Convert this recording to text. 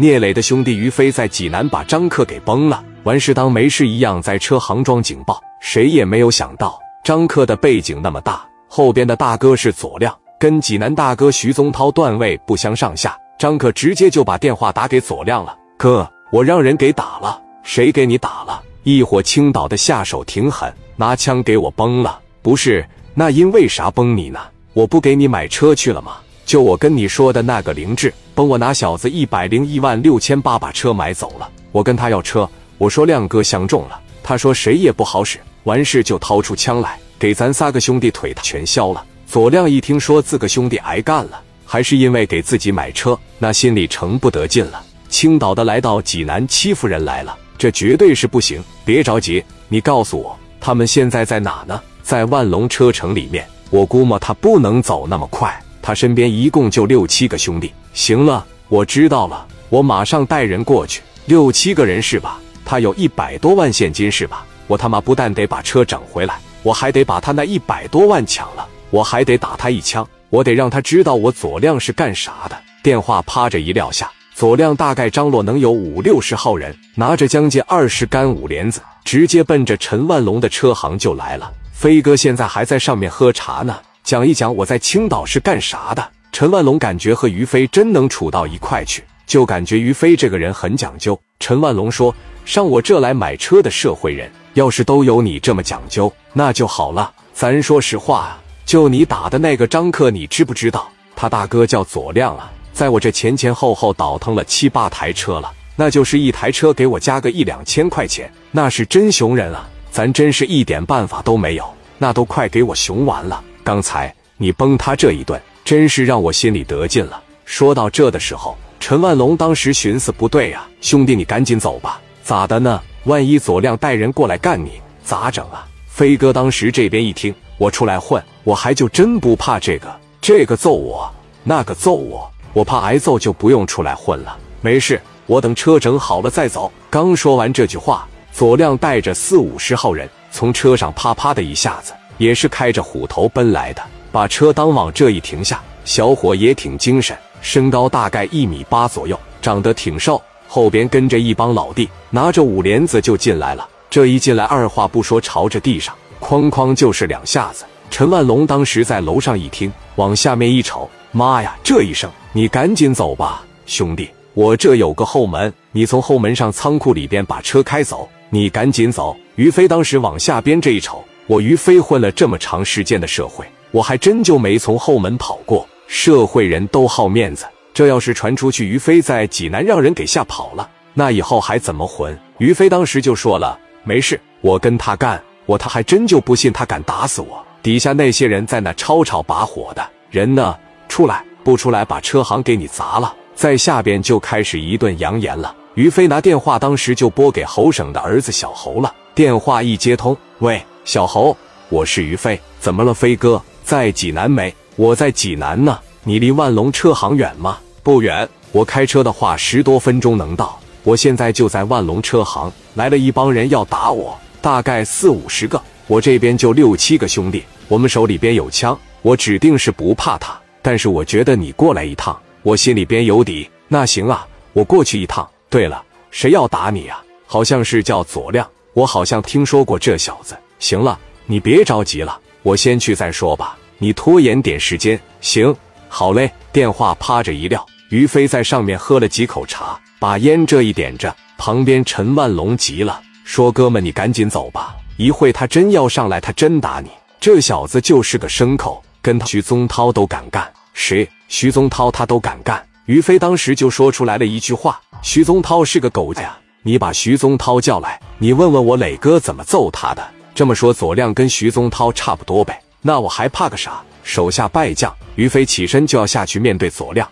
聂磊的兄弟于飞在济南把张克给崩了，完事当没事一样在车行装警报。谁也没有想到张克的背景那么大，后边的大哥是左亮，跟济南大哥徐宗涛段位不相上下。张克直接就把电话打给左亮了：“哥，我让人给打了，谁给你打了？一伙青岛的下手挺狠，拿枪给我崩了。不是，那因为啥崩你呢？我不给你买车去了吗？”就我跟你说的那个凌志，帮我拿小子一百零一万六千八把车买走了。我跟他要车，我说亮哥相中了，他说谁也不好使。完事就掏出枪来，给咱仨个兄弟腿全削了。左亮一听说自个兄弟挨干了，还是因为给自己买车，那心里成不得劲了。青岛的来到济南欺负人来了，这绝对是不行。别着急，你告诉我他们现在在哪呢？在万隆车城里面。我估摸他不能走那么快。他身边一共就六七个兄弟。行了，我知道了，我马上带人过去。六七个人是吧？他有一百多万现金是吧？我他妈不但得把车整回来，我还得把他那一百多万抢了，我还得打他一枪，我得让他知道我左亮是干啥的。电话啪着一撂下，左亮大概张罗能有五六十号人，拿着将近二十杆五连子，直接奔着陈万龙的车行就来了。飞哥现在还在上面喝茶呢。讲一讲我在青岛是干啥的。陈万龙感觉和于飞真能处到一块去，就感觉于飞这个人很讲究。陈万龙说：“上我这来买车的社会人，要是都有你这么讲究，那就好了。咱说实话，就你打的那个张克，你知不知道？他大哥叫左亮啊，在我这前前后后倒腾了七八台车了，那就是一台车给我加个一两千块钱，那是真熊人啊！咱真是一点办法都没有，那都快给我熊完了。”刚才你崩他这一顿，真是让我心里得劲了。说到这的时候，陈万龙当时寻思不对呀，兄弟，你赶紧走吧。咋的呢？万一左亮带人过来干你，咋整啊？飞哥当时这边一听，我出来混，我还就真不怕这个，这个揍我，那个揍我，我怕挨揍就不用出来混了。没事，我等车整好了再走。刚说完这句话，左亮带着四五十号人从车上啪啪的一下子。也是开着虎头奔来的，把车当往这一停下，小伙也挺精神，身高大概一米八左右，长得挺瘦，后边跟着一帮老弟，拿着五连子就进来了。这一进来，二话不说，朝着地上哐哐就是两下子。陈万龙当时在楼上一听，往下面一瞅，妈呀，这一声，你赶紧走吧，兄弟，我这有个后门，你从后门上仓库里边把车开走，你赶紧走。于飞当时往下边这一瞅。我于飞混了这么长时间的社会，我还真就没从后门跑过。社会人都好面子，这要是传出去，于飞在济南让人给吓跑了，那以后还怎么混？于飞当时就说了：“没事，我跟他干。”我他还真就不信他敢打死我。底下那些人在那吵吵把火的人呢，出来不出来，把车行给你砸了。在下边就开始一顿扬言了。于飞拿电话当时就拨给侯省的儿子小侯了。电话一接通，喂。小侯，我是于飞，怎么了？飞哥在济南没？我在济南呢。你离万隆车行远吗？不远，我开车的话十多分钟能到。我现在就在万隆车行，来了一帮人要打我，大概四五十个，我这边就六七个兄弟，我们手里边有枪，我指定是不怕他。但是我觉得你过来一趟，我心里边有底。那行啊，我过去一趟。对了，谁要打你啊？好像是叫左亮，我好像听说过这小子。行了，你别着急了，我先去再说吧。你拖延点时间，行，好嘞。电话啪着一撂，于飞在上面喝了几口茶，把烟这一点着。旁边陈万龙急了，说：“哥们，你赶紧走吧，一会他真要上来，他真打你。这小子就是个牲口，跟他徐宗涛都敢干，谁？徐宗涛他都敢干。”于飞当时就说出来了一句话：“徐宗涛是个狗呀，你把徐宗涛叫来，你问问我磊哥怎么揍他的。”这么说，左亮跟徐宗涛差不多呗？那我还怕个啥？手下败将，于飞起身就要下去面对左亮。